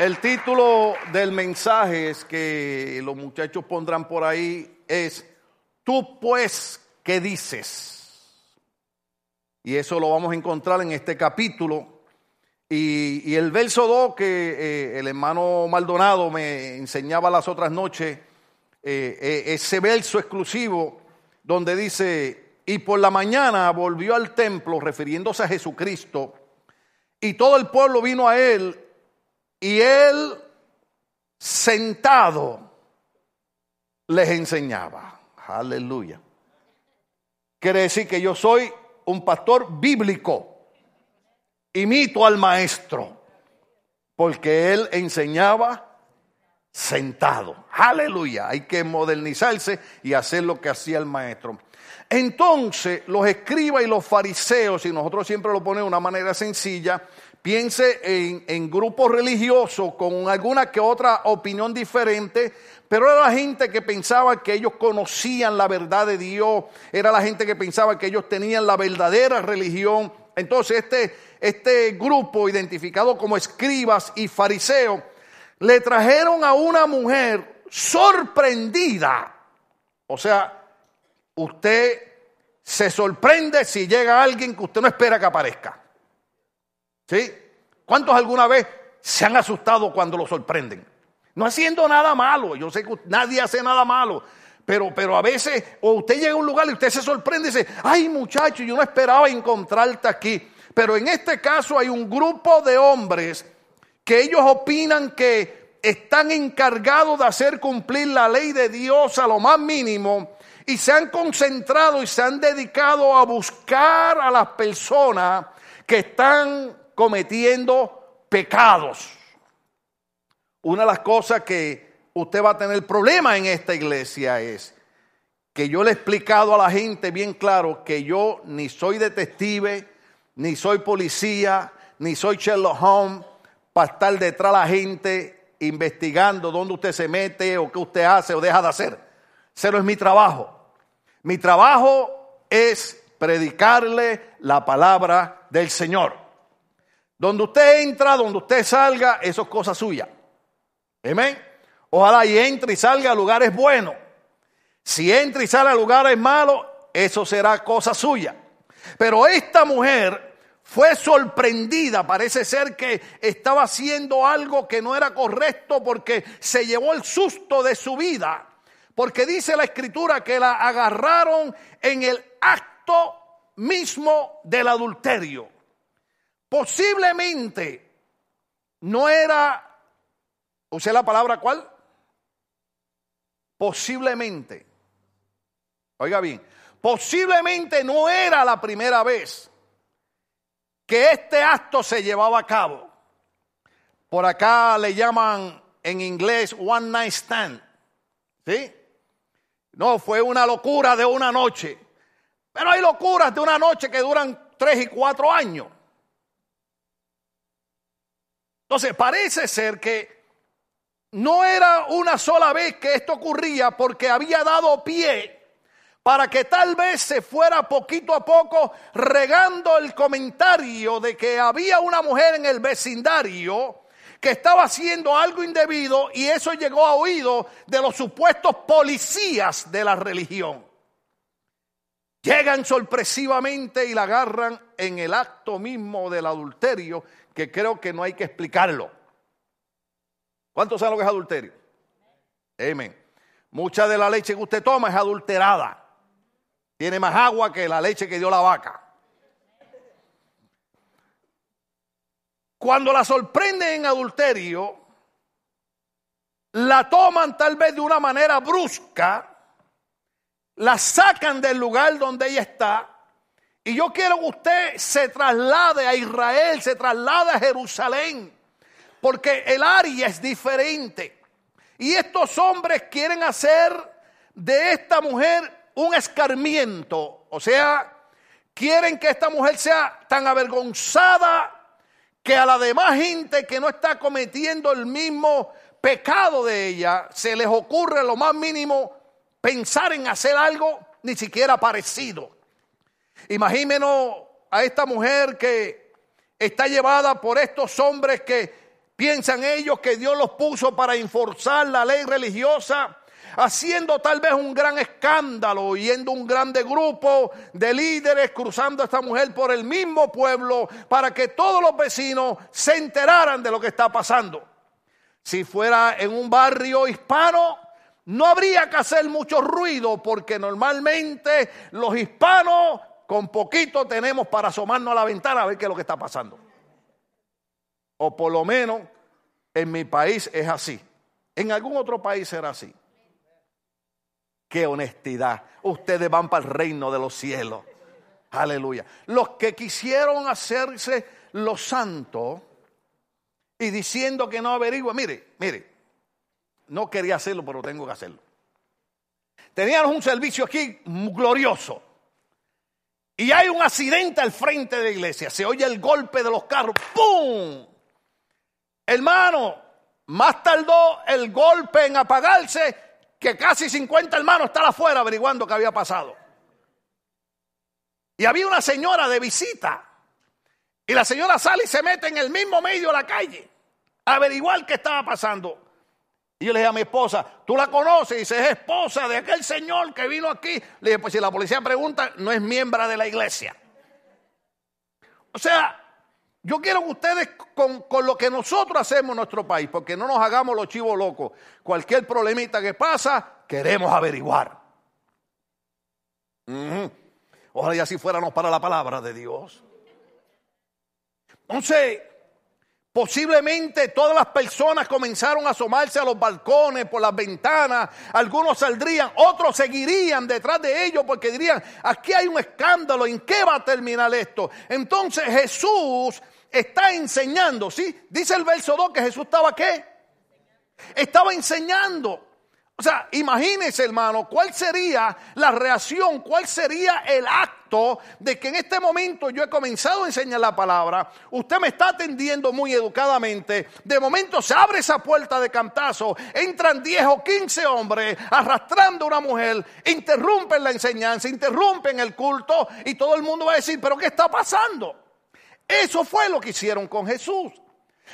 El título del mensaje es que los muchachos pondrán por ahí es, tú pues, ¿qué dices? Y eso lo vamos a encontrar en este capítulo. Y, el verso 2 que eh, el hermano Maldonado me enseñaba las otras noches, eh, eh, ese verso exclusivo donde dice, y por la mañana volvió al templo refiriéndose a Jesucristo, y todo el pueblo vino a él y él sentado les enseñaba. Aleluya. Quiere decir que yo soy un pastor bíblico. Imito al maestro. Porque él enseñaba sentado. Aleluya. Hay que modernizarse y hacer lo que hacía el maestro. Entonces, los escribas y los fariseos, y nosotros siempre lo ponemos de una manera sencilla, piense en, grupos religiosos con alguna que otra opinión diferente, pero era la gente que pensaba que ellos conocían la verdad de Dios, era la gente que pensaba que ellos tenían la verdadera religión. Entonces este, este grupo identificado como escribas y fariseos le trajeron a una mujer sorprendida. O sea, usted se sorprende si llega alguien que usted no espera que aparezca. ¿Sí? ¿Cuántos alguna vez se han asustado cuando lo sorprenden? No haciendo nada malo, yo sé que nadie hace nada malo, pero, pero a veces, o usted llega a un lugar y usted se sorprende y dice, ay muchacho, yo no esperaba encontrarte aquí. Pero en este caso hay un grupo de hombres que ellos opinan que están encargados de hacer cumplir la ley de Dios a lo más mínimo y se han concentrado y se han dedicado a buscar a las personas que están cometiendo pecados. Una de las cosas que usted va a tener problema en esta iglesia es que yo le he explicado a la gente bien claro que yo ni soy detective, ni soy policía, ni soy Sherlock Holmes para estar detrás de la gente investigando dónde usted se mete o qué usted hace o deja de hacer. Cero es mi trabajo. Mi trabajo es predicarle la palabra del Señor. Donde usted entra, donde usted salga, eso es cosa suya. Amén. Ojalá y entre y salga a lugares buenos. Si entra y sale a lugares malos, eso será cosa suya. Pero esta mujer fue sorprendida, parece ser que estaba haciendo algo que no era correcto porque se llevó el susto de su vida. Porque dice la escritura que la agarraron en el acto mismo del adulterio. Posiblemente no era, usé la palabra cuál? Posiblemente. Oiga bien, posiblemente no era la primera vez que este acto se llevaba a cabo. Por acá le llaman en inglés one night stand. ¿Sí? No, fue una locura de una noche. Pero hay locuras de una noche que duran tres y cuatro años. Entonces, parece ser que no era una sola vez que esto ocurría porque había dado pie para que tal vez se fuera poquito a poco regando el comentario de que había una mujer en el vecindario que estaba haciendo algo indebido y eso llegó a oído de los supuestos policías de la religión. Llegan sorpresivamente y la agarran en el acto mismo del adulterio que creo que no hay que explicarlo. ¿Cuántos saben lo que es adulterio? Amén. Mucha de la leche que usted toma es adulterada. Tiene más agua que la leche que dio la vaca. Cuando la sorprenden en adulterio, la toman tal vez de una manera brusca, la sacan del lugar donde ella está y yo quiero que usted se traslade a Israel, se traslade a Jerusalén, porque el área es diferente. Y estos hombres quieren hacer de esta mujer un escarmiento, o sea, quieren que esta mujer sea tan avergonzada que a la demás gente que no está cometiendo el mismo pecado de ella, se les ocurre lo más mínimo pensar en hacer algo ni siquiera parecido. Imagínenos a esta mujer que está llevada por estos hombres que Piensan ellos que Dios los puso para enforzar la ley religiosa, haciendo tal vez un gran escándalo, yendo un grande grupo de líderes cruzando a esta mujer por el mismo pueblo para que todos los vecinos se enteraran de lo que está pasando. Si fuera en un barrio hispano, no habría que hacer mucho ruido porque normalmente los hispanos con poquito tenemos para asomarnos a la ventana a ver qué es lo que está pasando. O por lo menos en mi país es así. En algún otro país será así. Qué honestidad. Ustedes van para el reino de los cielos. Aleluya. Los que quisieron hacerse los santos y diciendo que no averigua, mire, mire, no quería hacerlo, pero tengo que hacerlo. Teníamos un servicio aquí glorioso. Y hay un accidente al frente de la iglesia. Se oye el golpe de los carros. ¡Pum! Hermano, más tardó el golpe en apagarse que casi 50 hermanos están afuera averiguando qué había pasado. Y había una señora de visita. Y la señora sale y se mete en el mismo medio de la calle a averiguar qué estaba pasando. Y yo le dije a mi esposa, ¿tú la conoces? Y dice, es esposa de aquel señor que vino aquí. Le dije, pues si la policía pregunta, no es miembro de la iglesia. O sea, yo quiero que ustedes con, lo que nosotros hacemos en nuestro país, porque no nos hagamos los chivos locos, cualquier problemita que pasa, queremos averiguar. Ojalá y así fuéramos para la palabra de Dios. Entonces, Posiblemente todas las personas comenzaron a asomarse a los balcones, por las ventanas, algunos saldrían, otros seguirían detrás de ellos porque dirían, aquí hay un escándalo, ¿en qué va a terminar esto? Entonces Jesús está enseñando, ¿sí? Dice el verso 2 que Jesús estaba qué? Estaba enseñando. O sea, imagínese, hermano, cuál sería la reacción, cuál sería el acto de que en este momento yo he comenzado a enseñar la palabra, usted me está atendiendo muy educadamente, de momento se abre esa puerta de cantazo, entran 10 o 15 hombres arrastrando a una mujer, interrumpen la enseñanza, interrumpen el culto y todo el mundo va a decir, pero ¿qué está pasando? Eso fue lo que hicieron con Jesús.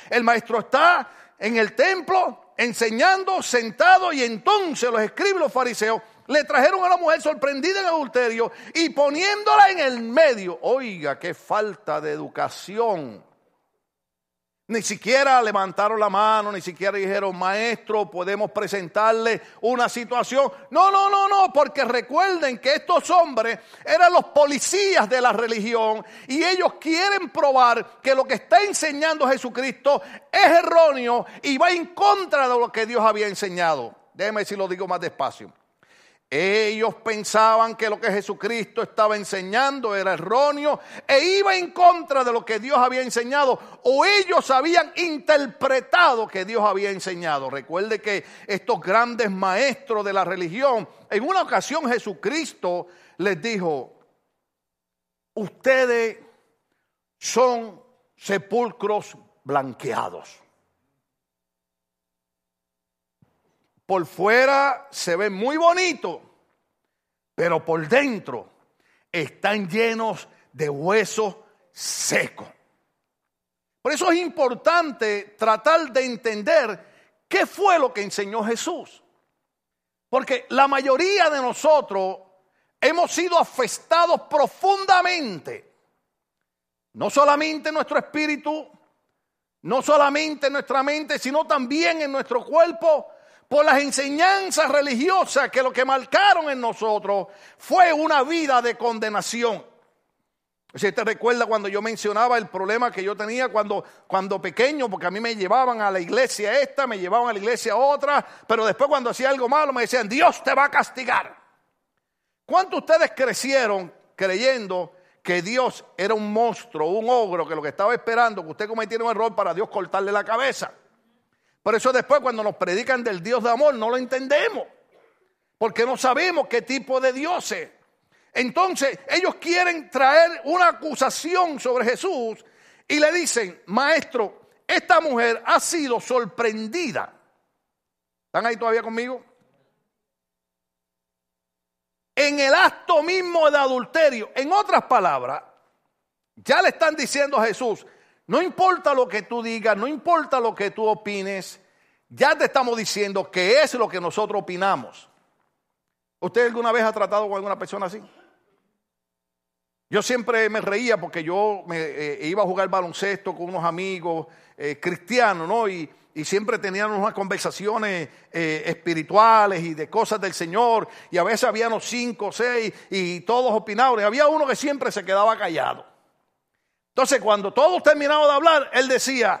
El maestro está en el templo, enseñando sentado y entonces los escribas los fariseos le trajeron a la mujer sorprendida en adulterio y poniéndola en el medio. Oiga, qué falta de educación. Ni siquiera levantaron la mano, ni siquiera dijeron, maestro, podemos presentarle una situación. No, no, no, no, porque recuerden que estos hombres eran los policías de la religión y ellos quieren probar que lo que está enseñando Jesucristo es erróneo y va en contra de lo que Dios había enseñado. Déjeme si lo digo más despacio. Ellos pensaban que lo que Jesucristo estaba enseñando era erróneo e iba en contra de lo que Dios había enseñado o ellos habían interpretado que Dios había enseñado. Recuerde que estos grandes maestros de la religión, en una ocasión Jesucristo les dijo, ustedes son sepulcros blanqueados. Por fuera se ven muy bonitos, pero por dentro están llenos de huesos secos. Por eso es importante tratar de entender qué fue lo que enseñó Jesús. Porque la mayoría de nosotros hemos sido afectados profundamente, no solamente en nuestro espíritu, no solamente en nuestra mente, sino también en nuestro cuerpo por las enseñanzas religiosas que lo que marcaron en nosotros fue una vida de condenación. Si te recuerda cuando yo mencionaba el problema que yo tenía cuando, cuando pequeño, porque a mí me llevaban a la iglesia esta, me llevaban a la iglesia otra, pero después cuando hacía algo malo me decían, Dios te va a castigar. ¿Cuántos ustedes crecieron creyendo que Dios era un monstruo, un ogro, que lo que estaba esperando, que usted cometiera un error para Dios cortarle la cabeza? Por eso después cuando nos predican del Dios de amor no lo entendemos. Porque no sabemos qué tipo de Dios es. Entonces ellos quieren traer una acusación sobre Jesús y le dicen, maestro, esta mujer ha sido sorprendida. ¿Están ahí todavía conmigo? En el acto mismo de adulterio. En otras palabras, ya le están diciendo a Jesús, No importa lo que tú digas, no importa lo que tú opines, ya te estamos diciendo que es lo que nosotros opinamos. ¿Usted alguna vez ha tratado con alguna persona así? Yo siempre me reía porque yo me, eh, iba a jugar baloncesto con unos amigos eh, cristianos, ¿no? Y, siempre teníamos unas conversaciones eh, espirituales y de cosas del Señor. Y a veces habíamos cinco o seis y todos opinaban. Había uno que siempre se quedaba callado. Entonces, cuando todos terminaban de hablar, él decía,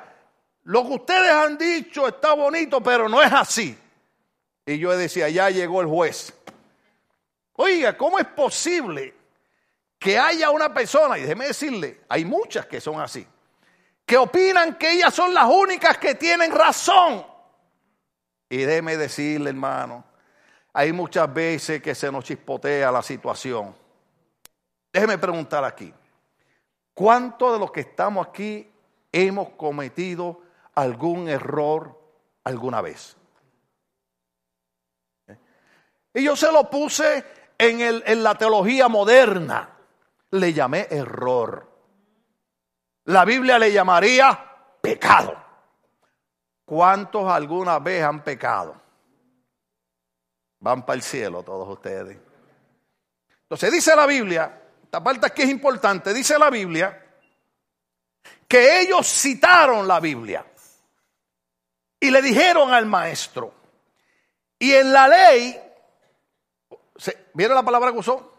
lo que ustedes han dicho está bonito, pero no es así. Y yo decía, ya llegó el juez. Oiga, ¿cómo es posible que haya una persona, y déjeme decirle, hay muchas que son así, que opinan que ellas son las únicas que tienen razón? Y déjeme decirle, hermano, hay muchas veces que se nos chispotea la situación. Déjeme preguntar aquí, ¿cuántos de los que estamos aquí hemos cometido algún error alguna vez? Y yo se lo puse en, el, en la teología moderna. Le llamé error. La Biblia le llamaría pecado. ¿Cuántos alguna vez han pecado? Van para el cielo todos ustedes. Entonces dice la Biblia, esta parte aquí es importante, dice la Biblia que ellos citaron la Biblia y le dijeron al maestro, y en la ley, ¿vieron la palabra que usó?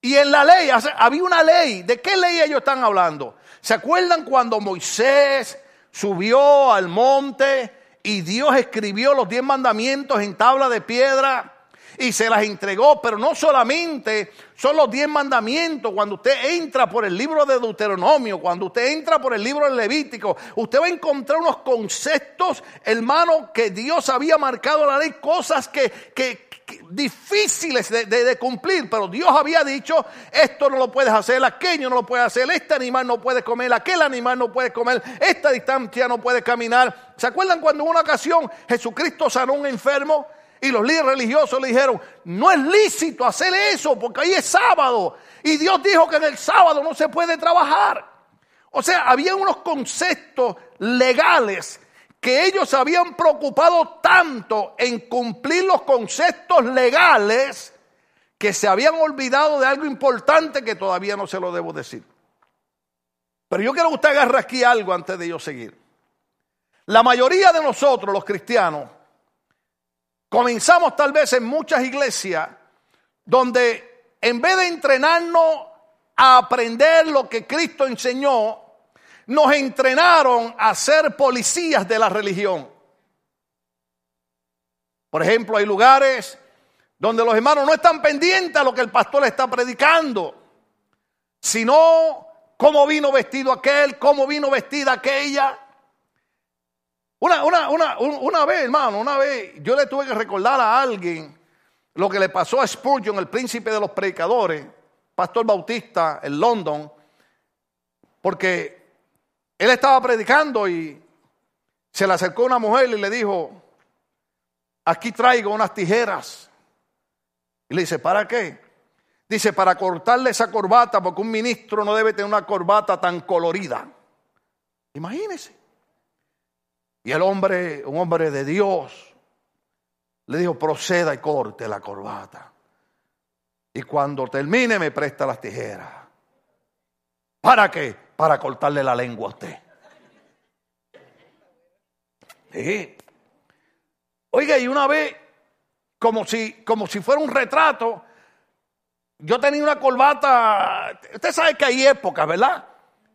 Y en la ley, había una ley, ¿de qué ley ellos están hablando? ¿Se acuerdan cuando Moisés subió al monte y Dios escribió los diez mandamientos en tabla de piedra? Y se las entregó, pero no solamente son los diez mandamientos, cuando usted entra por el libro de Deuteronomio, cuando usted entra por el libro de Levítico, usted va a encontrar unos conceptos, hermano, que Dios había marcado la ley, cosas que, que, difíciles de, de, cumplir, pero Dios había dicho, esto no lo puedes hacer, aquello no lo puedes hacer, este animal no puede comer, aquel animal no puede comer, esta distancia no puede caminar. ¿Se acuerdan cuando en una ocasión Jesucristo sanó a un enfermo? Y los líderes religiosos le dijeron, no es lícito hacer eso porque ahí es sábado. Y Dios dijo que en el sábado no se puede trabajar. O sea, había unos conceptos legales que ellos habían preocupado tanto en cumplir los conceptos legales que se habían olvidado de algo importante que todavía no se lo debo decir. Pero yo quiero que usted agarre aquí algo antes de yo seguir. La mayoría de nosotros, los cristianos, Comenzamos tal vez en muchas iglesias donde en vez de entrenarnos a aprender lo que Cristo enseñó, nos entrenaron a ser policías de la religión. Por ejemplo, hay lugares donde los hermanos no están pendientes a lo que el pastor está predicando, sino cómo vino vestido aquel, cómo vino vestida aquella. Una, una, una, una vez, hermano, una vez yo le tuve que recordar a alguien lo que le pasó a Spurgeon, el príncipe de los predicadores, pastor bautista en London, porque él estaba predicando y se le acercó una mujer y le dijo, aquí traigo unas tijeras. Y le dice, ¿para qué? Dice, para cortarle esa corbata, porque un ministro no debe tener una corbata tan colorida. Imagínese. Y el hombre, un hombre de Dios, le dijo, proceda y corte la corbata. Y cuando termine me presta las tijeras. ¿Para qué? Para cortarle la lengua a usted. Sí. Oiga, y una vez, como si, como si fuera un retrato, yo tenía una corbata. Usted sabe que hay épocas, ¿verdad?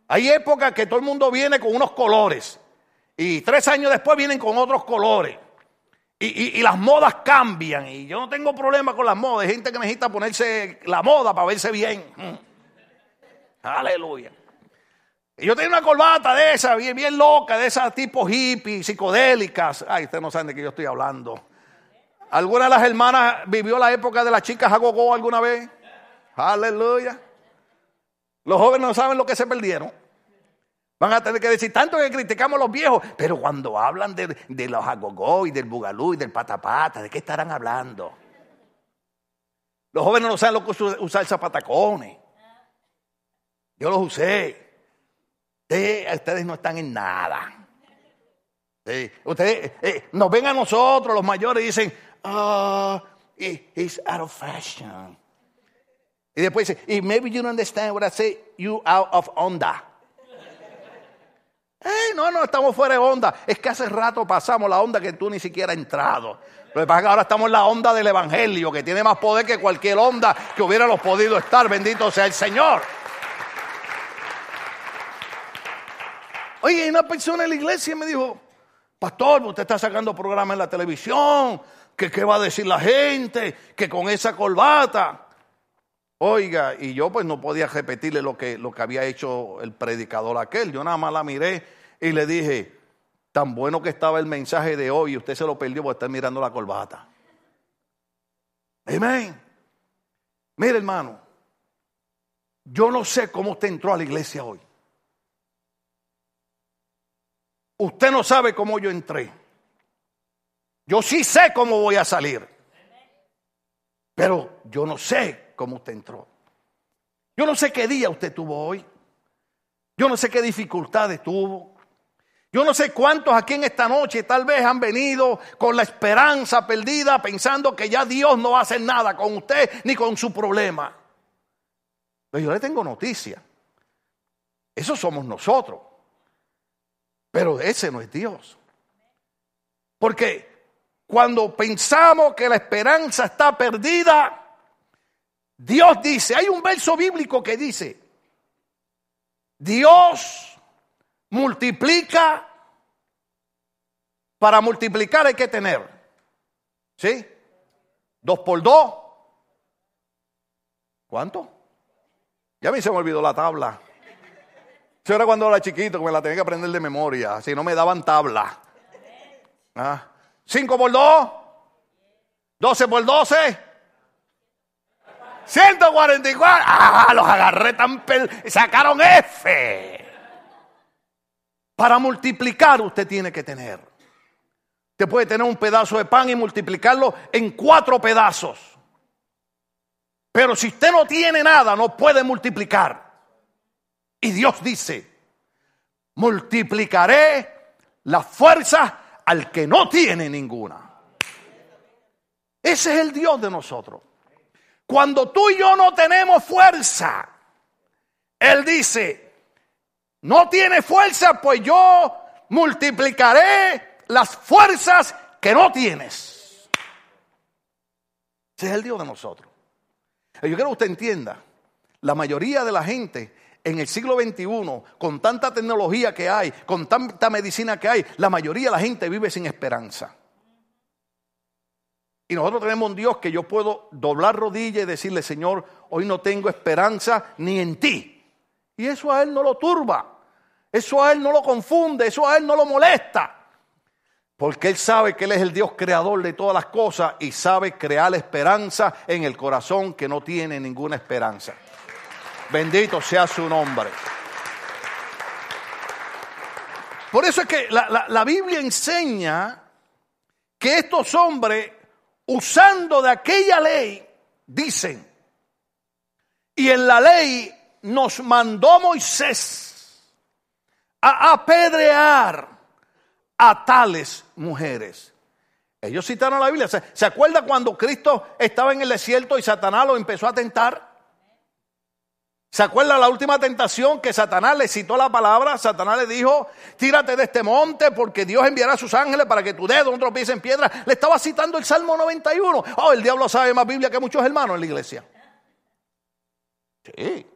Hay épocas que todo el mundo viene con unos colores. Y tres años después vienen con otros colores. Y, las modas cambian. Y yo no tengo problema con las modas. Hay gente que necesita ponerse la moda para verse bien. Mm. Aleluya. Y yo tenía una corbata de esa, bien, bien loca, de esas tipo hippie, psicodélicas. Ay, ustedes no saben de qué yo estoy hablando. ¿Alguna de las hermanas vivió la época de las chicas a gogo alguna vez? Aleluya. Los jóvenes no saben lo que se perdieron. Van a tener que decir tanto que criticamos a los viejos, pero cuando hablan de, los agogó y del bugalú y del patapata, ¿de qué estarán hablando? Los jóvenes no saben lo que es usar zapatacones. Yo los usé. Ustedes, no están en nada. Ustedes eh, nos ven a nosotros, los mayores, y dicen, ah, he's out of fashion. Y después dice, y maybe you don't understand what I say, you out of onda. No, no, estamos fuera de onda. Es que hace rato pasamos la onda que tú ni siquiera has entrado. Lo que pasa es que ahora estamos en la onda del Evangelio, que tiene más poder que cualquier onda que hubiéramos podido estar. Bendito sea el Señor. Oye, una persona en la iglesia me dijo, pastor, usted está sacando programas en la televisión, que qué va a decir la gente, que con esa corbata. Oiga, y yo pues no podía repetirle lo que, lo que había hecho el predicador aquel. Yo nada más la miré y le dije, tan bueno que estaba el mensaje de hoy usted se lo perdió por estar mirando la corbata. Amén. Mire hermano, yo no sé cómo usted entró a la iglesia hoy. Usted no sabe cómo yo entré. Yo sí sé cómo voy a salir. Pero yo no sé cómo usted entró. Yo no sé qué día usted tuvo hoy. Yo no sé qué dificultades tuvo. Yo no sé cuántos aquí en esta noche tal vez han venido con la esperanza perdida pensando que ya Dios no va a hacer nada con usted ni con su problema. Pero yo le tengo noticia. Eso somos nosotros. Pero ese no es Dios. Porque cuando pensamos que la esperanza está perdida, Dios dice, hay un verso bíblico que dice, Dios multiplica, para multiplicar hay que tener, ¿sí? Dos por dos. ¿Cuánto? Ya a mí se me olvidó la tabla. Eso era cuando era chiquito, me la tenía que aprender de memoria, si no me daban tabla. ¿Ah? ¿Cinco por dos? ¿Doce por doce? 144. Ah, los agarré tan... Sacaron F. Para multiplicar usted tiene que tener. Usted puede tener un pedazo de pan y multiplicarlo en cuatro pedazos. Pero si usted no tiene nada, no puede multiplicar. Y Dios dice, multiplicaré la fuerza al que no tiene ninguna. Ese es el Dios de nosotros. Cuando tú y yo no tenemos fuerza, Él dice, no tiene fuerza, pues yo multiplicaré las fuerzas que no tienes. Ese es el Dios de nosotros. Yo quiero que usted entienda, la mayoría de la gente en el siglo XXI, con tanta tecnología que hay, con tanta medicina que hay, la mayoría de la gente vive sin esperanza. Y nosotros tenemos un Dios que yo puedo doblar rodillas y decirle, Señor, hoy no tengo esperanza ni en ti. Y eso a Él no lo turba, eso a Él no lo confunde, eso a Él no lo molesta. Porque Él sabe que Él es el Dios creador de todas las cosas y sabe crear esperanza en el corazón que no tiene ninguna esperanza. Bendito sea su nombre. Por eso es que la, la Biblia enseña que estos hombres usando de aquella ley, dicen, y en la ley nos mandó Moisés a apedrear a tales mujeres. Ellos citaron la Biblia. ¿Se, ¿Se, acuerda cuando Cristo estaba en el desierto y Satanás lo empezó a tentar? ¿Se acuerda la última tentación que Satanás le citó la palabra? Satanás le dijo, tírate de este monte porque Dios enviará a sus ángeles para que tu dedo no tropiece en piedra. Le estaba citando el Salmo 91. Oh, el diablo sabe más Biblia que muchos hermanos en la iglesia. Sí.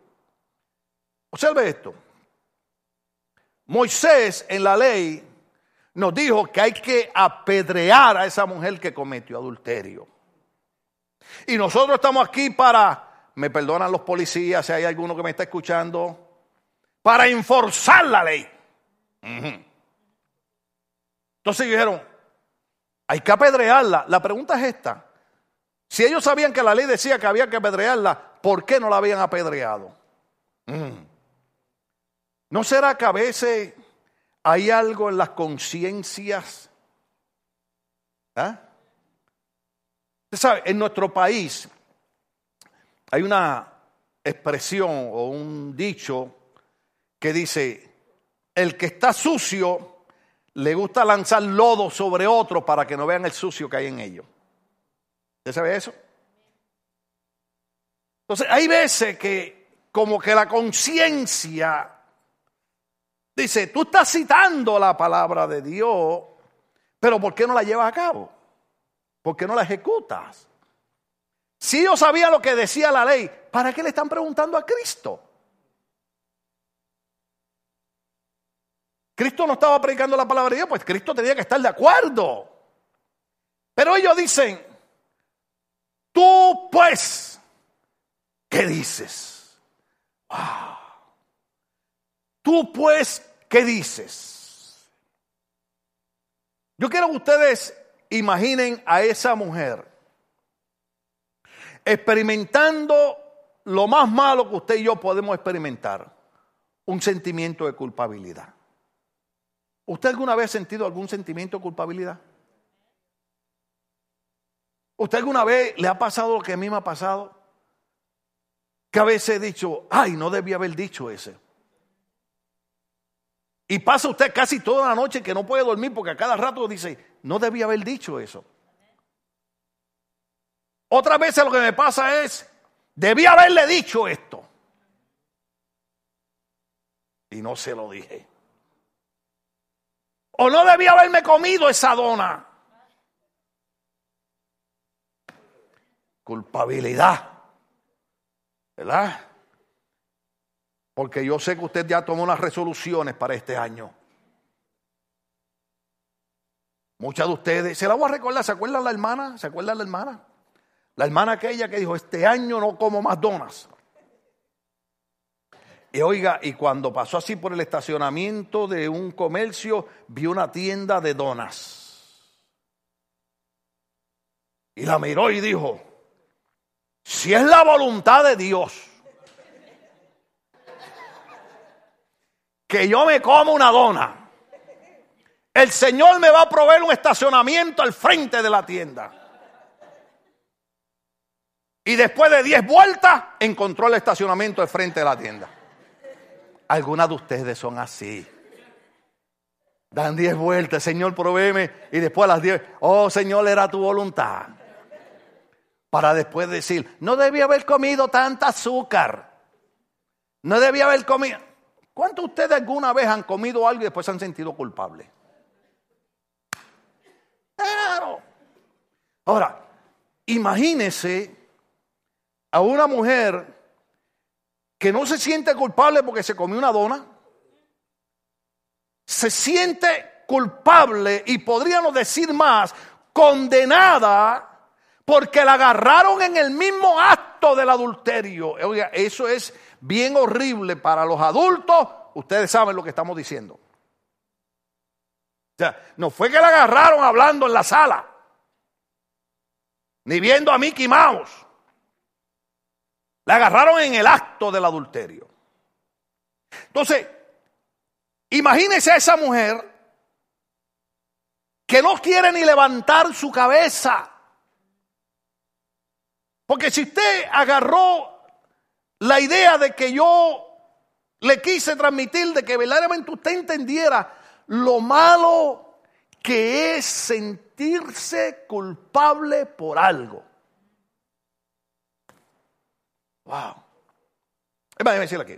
Observe esto. Moisés en la ley nos dijo que hay que apedrear a esa mujer que cometió adulterio. Y nosotros estamos aquí para me perdonan los policías si hay alguno que me está escuchando, para enforzar la ley. Entonces dijeron, hay que apedrearla. La pregunta es esta. Si ellos sabían que la ley decía que había que apedrearla, ¿por qué no la habían apedreado? ¿No será que a veces hay algo en las conciencias? ¿Ah? Usted sabe, en nuestro país hay una expresión o un dicho que dice, el que está sucio le gusta lanzar lodo sobre otro para que no vean el sucio que hay en ellos. ¿Usted sabe eso? Entonces, hay veces que como que la conciencia dice, tú estás citando la palabra de Dios, pero ¿por qué no la llevas a cabo? ¿Por qué no la ejecutas? Si yo sabía lo que decía la ley, ¿para qué le están preguntando a Cristo? Cristo no estaba predicando la palabra de Dios, pues Cristo tenía que estar de acuerdo. Pero ellos dicen, tú pues, ¿qué dices? Tú pues, ¿qué dices? Yo quiero que ustedes imaginen a esa mujer experimentando lo más malo que usted y yo podemos experimentar, un sentimiento de culpabilidad. ¿Usted alguna vez ha sentido algún sentimiento de culpabilidad? ¿Usted alguna vez le ha pasado lo que a mí me ha pasado? Que a veces he dicho, ay, no debía haber dicho ese. Y pasa usted casi toda la noche que no puede dormir porque a cada rato dice, no debía haber dicho eso. Otras veces lo que me pasa es, debía haberle dicho esto. Y no se lo dije. O no debía haberme comido esa dona. Culpabilidad. ¿Verdad? Porque yo sé que usted ya tomó unas resoluciones para este año. Muchas de ustedes, se la voy a recordar, ¿se acuerdan la hermana? ¿Se acuerdan la hermana? La hermana aquella que dijo, este año no como más donas. Y oiga, y cuando pasó así por el estacionamiento de un comercio, vio una tienda de donas. Y la miró y dijo, si es la voluntad de Dios que yo me como una dona, el Señor me va a proveer un estacionamiento al frente de la tienda. Y después de 10 vueltas, encontró el estacionamiento al frente de la tienda. Algunas de ustedes son así. Dan diez vueltas, Señor, provéeme. Y después a las diez, oh Señor, era tu voluntad. Para después decir, no debía haber comido tanta azúcar. No debía haber comido. ¿Cuántos de ustedes alguna vez han comido algo y después se han sentido culpables? Claro. Ahora, imagínese a una mujer que no se siente culpable porque se comió una dona, se siente culpable y podríamos decir más, condenada porque la agarraron en el mismo acto del adulterio. Oiga, eso es bien horrible para los adultos. Ustedes saben lo que estamos diciendo. O sea, no fue que la agarraron hablando en la sala, ni viendo a Mickey Mouse. La agarraron en el acto del adulterio. Entonces, imagínese a esa mujer que no quiere ni levantar su cabeza. Porque si usted agarró la idea de que yo le quise transmitir, de que verdaderamente usted entendiera lo malo que es sentirse culpable por algo. Wow. aquí.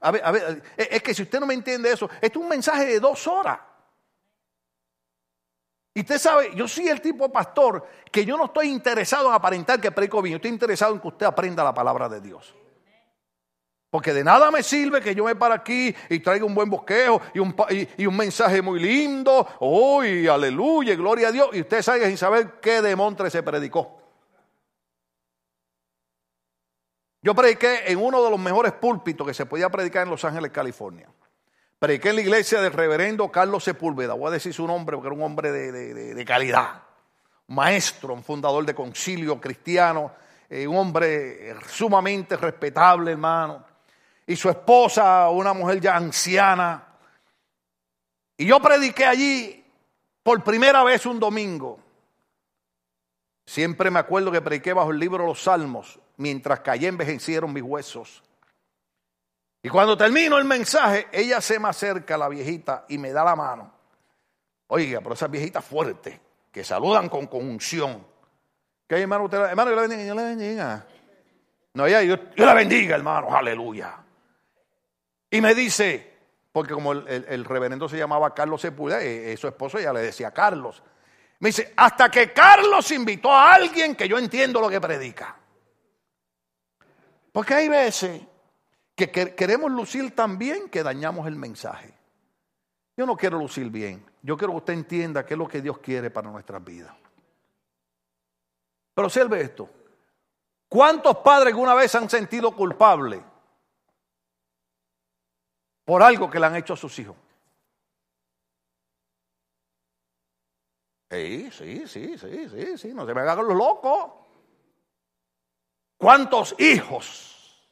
A ver, a ver, es que si usted no me entiende eso, es un mensaje de dos horas. Y usted sabe, yo soy el tipo de pastor que yo no estoy interesado en aparentar que predico bien, yo estoy interesado en que usted aprenda la palabra de Dios. Porque de nada me sirve que yo me pare aquí y traiga un buen bosquejo y un, y, un mensaje muy lindo. ¡Uy, aleluya, gloria a Dios! Y usted sabe sin saber qué demontre se predicó. Yo prediqué en uno de los mejores púlpitos que se podía predicar en Los Ángeles, California. Prediqué en la iglesia del reverendo Carlos Sepúlveda. Voy a decir su nombre porque era un hombre de, calidad. maestro, un fundador de concilio cristiano. Eh, un hombre sumamente respetable, hermano. Y su esposa, una mujer ya anciana. Y yo prediqué allí por primera vez un domingo. Siempre me acuerdo que prediqué bajo el libro de los Salmos mientras callé envejecieron mis huesos. Y cuando termino el mensaje, ella se me acerca, la viejita, y me da la mano. Oiga, pero esas viejitas fuertes, que saludan con conjunción. ¿Qué hay, hermano? Usted, hermano, yo la bendiga, yo la bendiga. No, ella, yo, la bendiga, hermano, aleluya. Y me dice, porque como el, reverendo se llamaba Carlos Sepúlveda, eh, eh, su esposo ella le decía Carlos. Me dice, hasta que Carlos invitó a alguien que yo entiendo lo que predica. Porque hay veces que queremos lucir tan bien que dañamos el mensaje. Yo no quiero lucir bien. Yo quiero que usted entienda qué es lo que Dios quiere para nuestras vidas. Pero observe esto. ¿Cuántos padres alguna vez han sentido culpable por algo que le han hecho a sus hijos? Sí, sí, sí, sí, sí, sí, no se me hagan los locos. ¿Cuántos hijos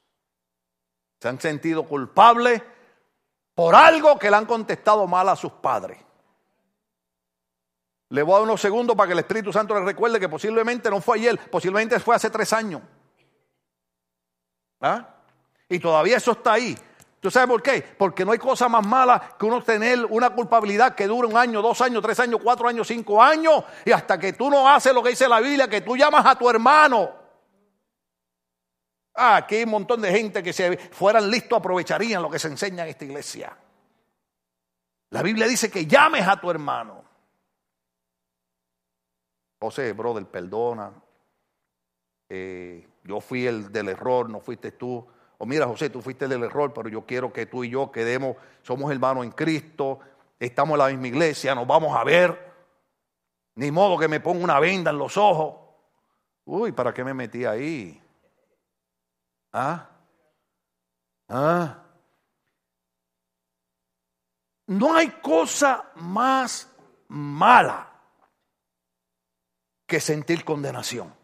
se han sentido culpables por algo que le han contestado mal a sus padres? Le voy a dar unos segundos para que el Espíritu Santo les recuerde que posiblemente no fue ayer, posiblemente fue hace tres años. ¿Ah? Y todavía eso está ahí. ¿Tú sabes por qué? Porque no hay cosa más mala que uno tener una culpabilidad que dure un año, dos años, tres años, cuatro años, cinco años, y hasta que tú no haces lo que dice la Biblia, que tú llamas a tu hermano Ah, aquí hay un montón de gente que si fueran listos aprovecharían lo que se enseña en esta iglesia. La Biblia dice que llames a tu hermano. José, brother, perdona. Eh, yo fui el del error, no fuiste tú. O mira, José, tú fuiste el del error, pero yo quiero que tú y yo quedemos, somos hermanos en Cristo, estamos en la misma iglesia, nos vamos a ver. Ni modo que me ponga una venda en los ojos. Uy, ¿para qué me metí ahí? ¿Ah? ¿Ah? No hay cosa más mala que sentir condenación.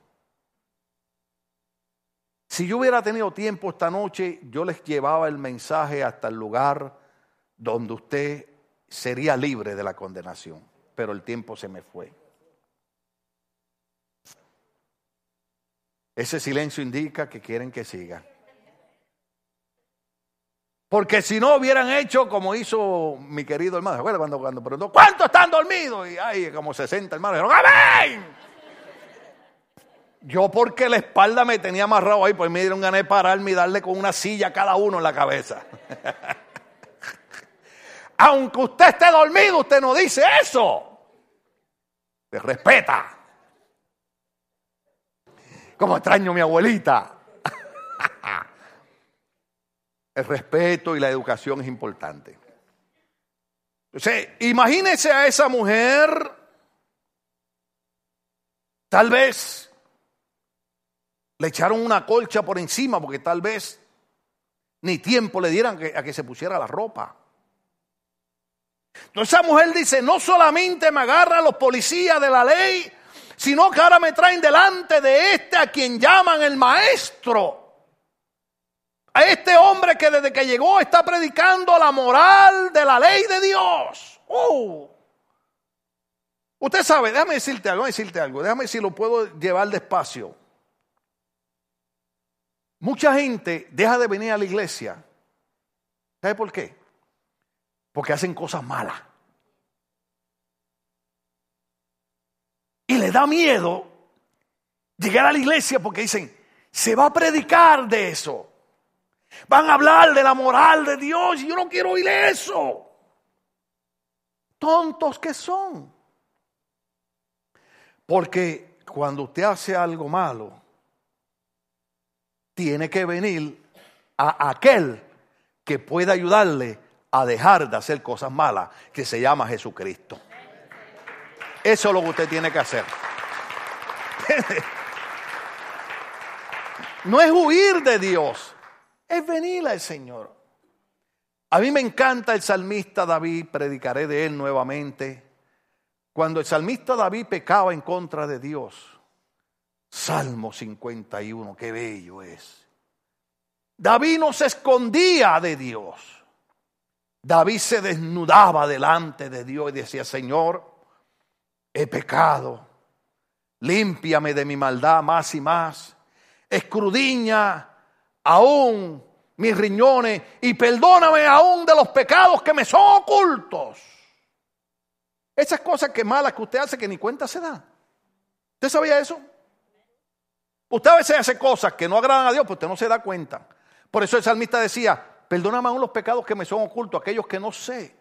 Si yo hubiera tenido tiempo esta noche, yo les llevaba el mensaje hasta el lugar donde usted sería libre de la condenación, pero el tiempo se me fue. Ese silencio indica que quieren que siga. Porque si no hubieran hecho como hizo mi querido hermano, ¿se cuando, cuando preguntó, ¿cuántos están dormidos? Y hay como 60 hermanos, dijeron, ¡Amén! Yo porque la espalda me tenía amarrado ahí, pues me dieron ganas de pararme y darle con una silla a cada uno en la cabeza. Aunque usted esté dormido, usted no dice eso. Se respeta. Como extraño mi abuelita. El respeto y la educación es importante. Entonces, imagínese a esa mujer, tal vez le echaron una colcha por encima porque tal vez ni tiempo le dieran a que se pusiera la ropa. Entonces esa mujer dice, no solamente me agarran los policías de la ley, sino que ahora me traen delante de este a quien llaman el maestro. A este hombre que desde que llegó está predicando la moral de la ley de Dios. Uh. Usted sabe, déjame decirte algo, déjame decirte algo, déjame si lo puedo llevar despacio. Mucha gente deja de venir a la iglesia. ¿Sabe por qué? Porque hacen cosas malas. Y le da miedo llegar a la iglesia porque dicen, se va a predicar de eso. Van a hablar de la moral de Dios y yo no quiero oír eso. Tontos que son. Porque cuando usted hace algo malo, tiene que venir a aquel que pueda ayudarle a dejar de hacer cosas malas, que se llama Jesucristo. Eso es lo que usted tiene que hacer. No es huir de Dios, es venir al Señor. A mí me encanta el salmista David, predicaré de él nuevamente. Cuando el salmista David pecaba en contra de Dios. Salmo 51, qué bello es. David no se escondía de Dios. David se desnudaba delante de Dios y decía, Señor, he pecado, límpiame de mi maldad más y más, escrudiña aún mis riñones y perdóname aún de los pecados que me son ocultos. Esas cosas que malas que usted hace que ni cuenta se da. ¿Usted sabía eso? Usted a veces hace cosas que no agradan a Dios, pero usted no se da cuenta. Por eso el salmista decía, perdóname aún los pecados que me son ocultos, aquellos que no sé.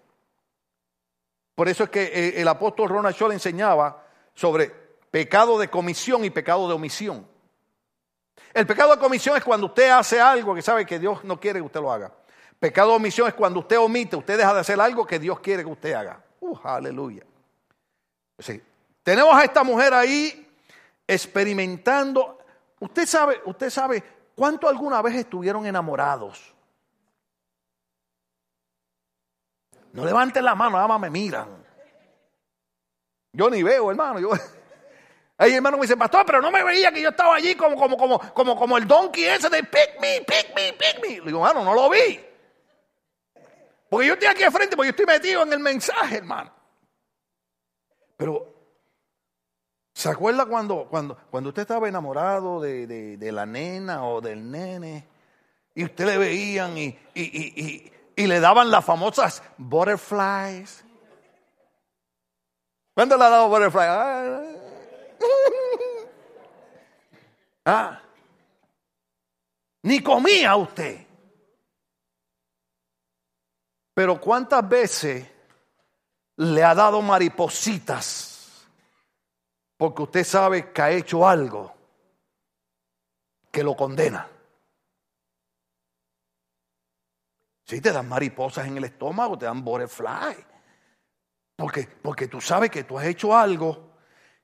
Por eso es que eh, el apóstol Ronald Shaw enseñaba sobre pecado de comisión y pecado de omisión. El pecado de comisión es cuando usted hace algo que sabe que Dios no quiere que usted lo haga. Pecado de omisión es cuando usted omite, usted deja de hacer algo que Dios quiere que usted haga. Uh, aleluya. Tenemos a esta mujer ahí experimentando. Usted sabe, usted sabe cuánto alguna vez estuvieron enamorados. No levanten la mano, nada más me miran. Yo ni veo, hermano. Yo, Ahí hermano me dice, pastor, pero no me veía que yo estaba allí como, como, como, como, como el donkey ese de pick me, pick me, pick me. Le digo, hermano, no lo vi. Porque yo estoy aquí al frente, porque yo estoy metido en el mensaje, hermano. Pero, ¿se acuerda cuando, cuando, cuando usted estaba enamorado de, de, la nena o del nene? Y usted le veían y, y, y, y le daban las famosas butterflies. ¿Cuándo le ha dado butterflies? Ah, ah, ni comía usted. Pero ¿cuántas veces le ha dado maripositas? Porque usted sabe que ha hecho algo que lo condena. Si te dan mariposas en el estómago, te dan butterfly. Porque, porque tú sabes que tú has hecho algo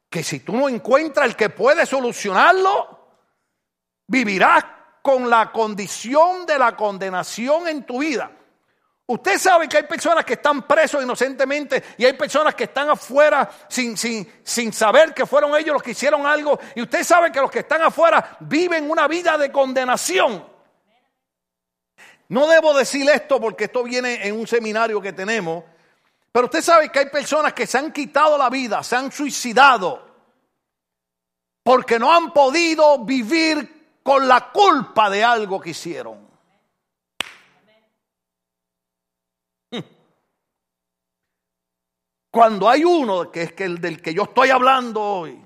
que si tú no encuentras el que puede solucionarlo, vivirás con la condición de la condenación en tu vida. Usted sabe que hay personas que están presos inocentemente y hay personas que están afuera sin, sin, sin, saber que fueron ellos los que hicieron algo. Y usted sabe que los que están afuera viven una vida de condenación. No debo decir esto porque esto viene en un seminario que tenemos, pero usted sabe que hay personas que se han quitado la vida, se han suicidado, porque no han podido vivir con la culpa de algo que hicieron. Cuando hay uno que es el del que yo estoy hablando hoy,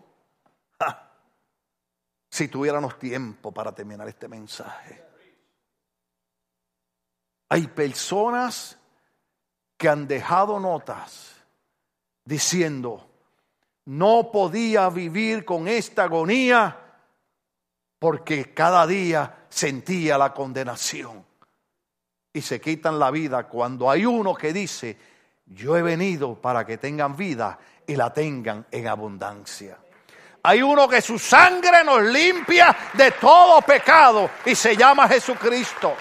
si tuviéramos tiempo para terminar este mensaje, hay personas que han dejado notas diciendo, no podía vivir con esta agonía porque cada día sentía la condenación. Y se quitan la vida cuando hay uno que dice, yo he venido para que tengan vida y la tengan en abundancia. Hay uno que su sangre nos limpia de todo pecado y se llama Jesucristo.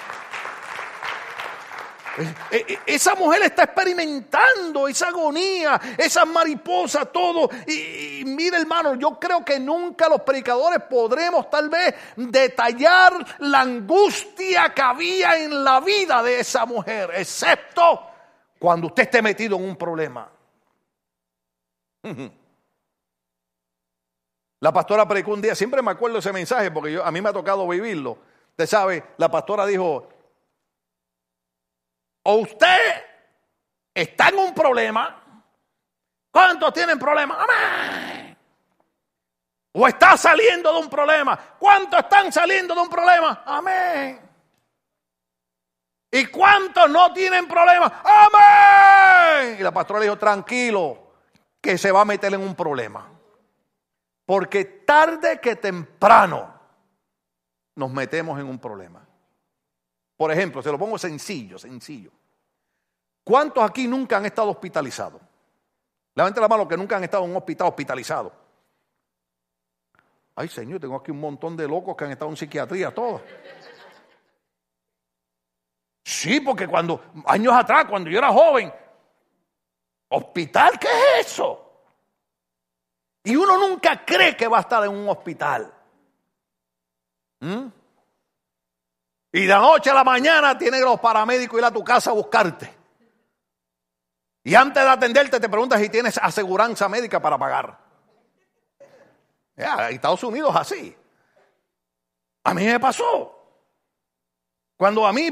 Eh, eh, esa mujer está experimentando esa agonía, esa mariposa, todo. Y, mire hermano, yo creo que nunca los predicadores podremos tal vez detallar la angustia que había en la vida de esa mujer, excepto cuando usted esté metido en un problema. La pastora predicó un día, siempre me acuerdo ese mensaje porque a mí me ha tocado vivirlo. Usted sabe, la pastora dijo, o usted está en un problema. ¿Cuántos tienen problemas? Amén. O está saliendo de un problema. ¿Cuántos están saliendo de un problema? Amén. ¿Y cuántos no tienen problemas? Amén. Y la pastora le dijo, tranquilo, que se va a meter en un problema. Porque tarde que temprano nos metemos en un problema. Por ejemplo, se lo pongo sencillo, sencillo. ¿Cuántos aquí nunca han estado hospitalizados? Levanten la mano que nunca han estado en un hospital hospitalizado. Ay, Señor, tengo aquí un montón de locos que han estado en psiquiatría, todos. Sí, porque cuando, años atrás, cuando yo era joven, ¿hospital qué es eso? Y uno nunca cree que va a estar en un hospital. ¿Mm? Y de noche a la mañana tienen los paramédicos ir a tu casa a buscarte. Y antes de atenderte te preguntas si tienes aseguranza médica para pagar. Ya, Estados Unidos así. A mí me pasó. Cuando a mí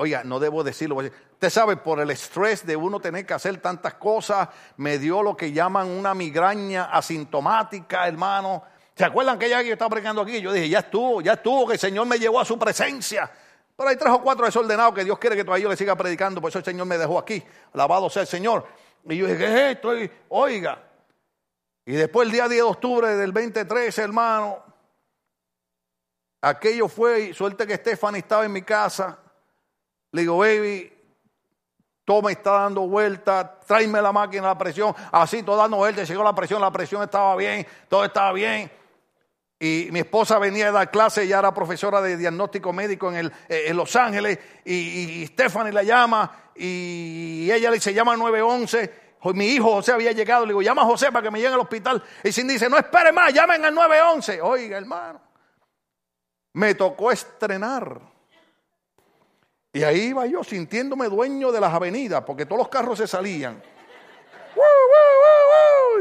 oiga, no debo decirlo. Usted sabe, por el estrés de uno tener que hacer tantas cosas, me dio lo que llaman una migraña asintomática, hermano. ¿Se acuerdan que ya estaba predicando aquí? Yo dije, ya estuvo, ya estuvo, que el Señor me llevó a su presencia. Pero hay tres o cuatro desordenados que Dios quiere que todavía yo le siga predicando, por eso el Señor me dejó aquí. Alabado sea el Señor. Y yo dije, ¿qué es esto? oiga. Y después el día 10 de octubre del 2013, hermano, aquello fue, suerte que Stephanie estaba en mi casa. Le digo, baby, todo me está dando vuelta, tráeme la máquina la presión, así todo dando vueltas, llegó la presión, la presión estaba bien, todo estaba bien. Y mi esposa venía a dar clase, ya era profesora de diagnóstico médico en, el, eh, en Los Ángeles, y, Stephanie la llama, y ella le dice, llama al 911. Mi hijo José había llegado, le digo, llama a José para que me llegue al hospital. Y sin dice, no espere más, llamen al 911. Oiga, hermano, me tocó estrenar. Y ahí iba yo sintiéndome dueño de las avenidas, porque todos los carros se salían.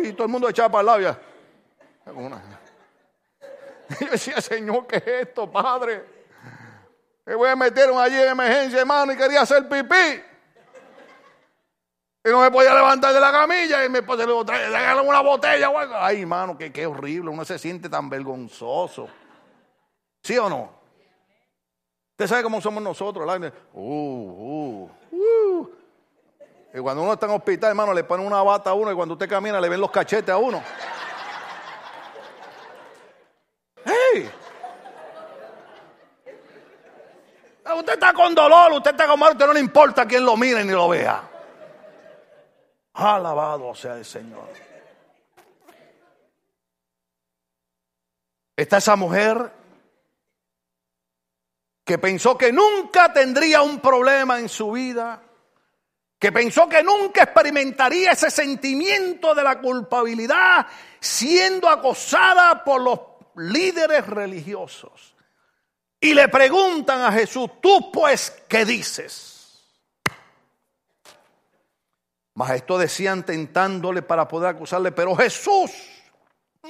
y todo el mundo echaba para el. Y yo decía, Señor, ¿qué es esto, Padre? Me voy a meter allí en emergencia, hermano, y quería hacer pipí. Y no me podía levantar de la camilla y me puse una botella. Ay, hermano, qué, qué horrible. Uno se siente tan vergonzoso. ¿Sí o no? Usted sabe cómo somos nosotros. Uh, uh, uh. Y cuando uno está en hospital, hermano, le ponen una bata a uno y cuando usted camina le ven los cachetes a uno. Usted está con dolor, usted está con mal, usted no le importa quién lo mire ni lo vea. Alabado sea el Señor. Está esa mujer que pensó que nunca tendría un problema en su vida, que pensó que nunca experimentaría ese sentimiento de la culpabilidad siendo acosada por los líderes religiosos. Y le preguntan a Jesús, tú pues, ¿qué dices? Mas esto decían tentándole para poder acusarle, pero Jesús,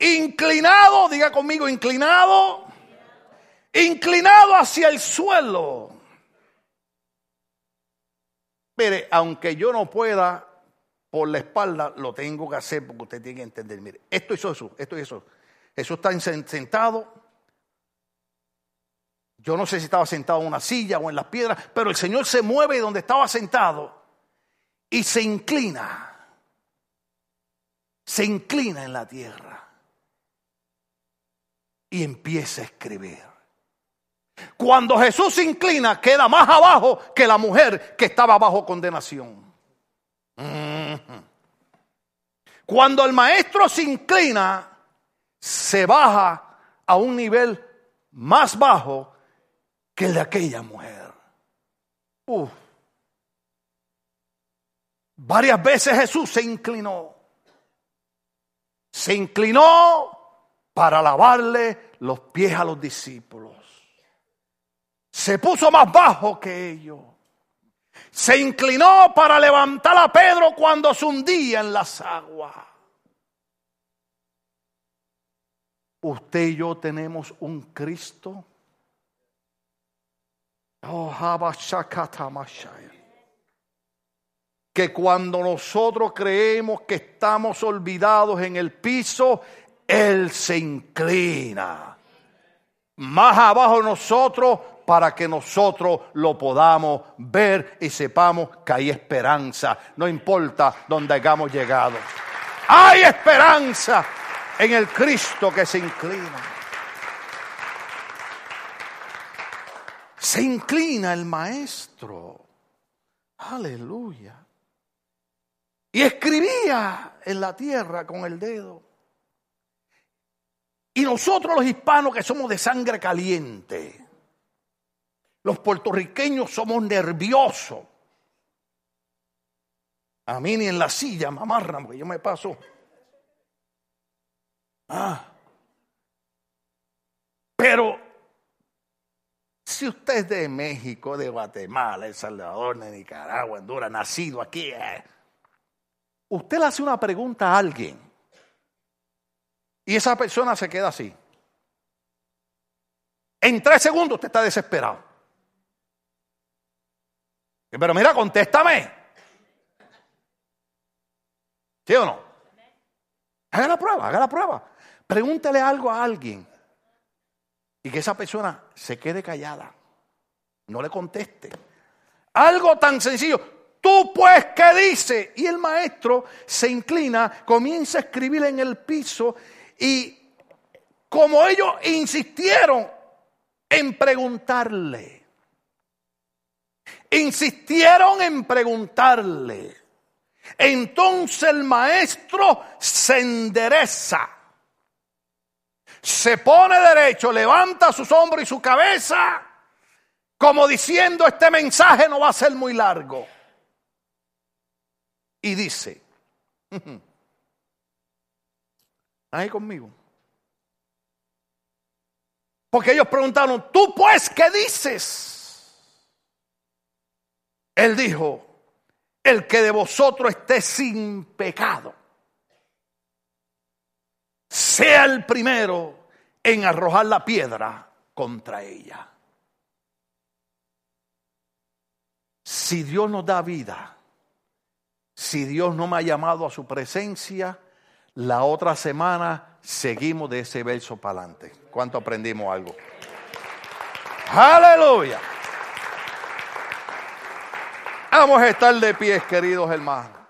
inclinado, diga conmigo, inclinado, inclinado hacia el suelo. Mire, aunque yo no pueda por la espalda, lo tengo que hacer porque usted tiene que entender. Mire, esto hizo Jesús, esto hizo Jesús. Jesús está sentado. Yo no sé si estaba sentado en una silla o en las piedras, pero el Señor se mueve donde estaba sentado y se inclina. Se inclina en la tierra y empieza a escribir. Cuando Jesús se inclina, queda más abajo que la mujer que estaba bajo condenación. Cuando el maestro se inclina, se baja a un nivel más bajo que el de aquella mujer. Varias veces Jesús se inclinó. Se inclinó para lavarle los pies a los discípulos. Se puso más bajo que ellos. Se inclinó para levantar a Pedro cuando se hundía en las aguas. Usted y yo tenemos un Cristo. Oh, que cuando nosotros creemos que estamos olvidados en el piso, Él se inclina más abajo nosotros para que nosotros lo podamos ver y sepamos que hay esperanza, no importa dónde hayamos llegado. Hay esperanza en el Cristo que se inclina. Se inclina el Maestro. Aleluya. Y escribía en la tierra con el dedo. Y nosotros los hispanos que somos de sangre caliente, los puertorriqueños somos nerviosos. A mí ni en la silla me amarran porque yo me paso. Ah. Pero si usted es de México, de Guatemala, El Salvador, de Nicaragua, Honduras, nacido aquí, eh, Usted le hace una pregunta a alguien y esa persona se queda así. En tres segundos usted está desesperado. Pero mira, contéstame. ¿Sí o no? Haga la prueba, haga la prueba. Pregúntele algo a alguien y que esa persona se quede callada. No le conteste. Algo tan sencillo. Tú pues, ¿qué dice? Y el maestro se inclina, comienza a escribir en el piso y como ellos insistieron en preguntarle, insistieron en preguntarle, entonces el maestro se endereza, se pone derecho, levanta sus hombros y su cabeza, como diciendo, este mensaje no va a ser muy largo. Y dice, ahí conmigo. Porque ellos preguntaron, tú pues, ¿qué dices? Él dijo, el que de vosotros esté sin pecado, sea el primero en arrojar la piedra contra ella. Si Dios nos da vida, si Dios no me ha llamado a su presencia, la otra semana seguimos de ese verso para adelante. ¿Cuánto aprendimos algo? Aleluya. Vamos a estar de pies, queridos hermanos.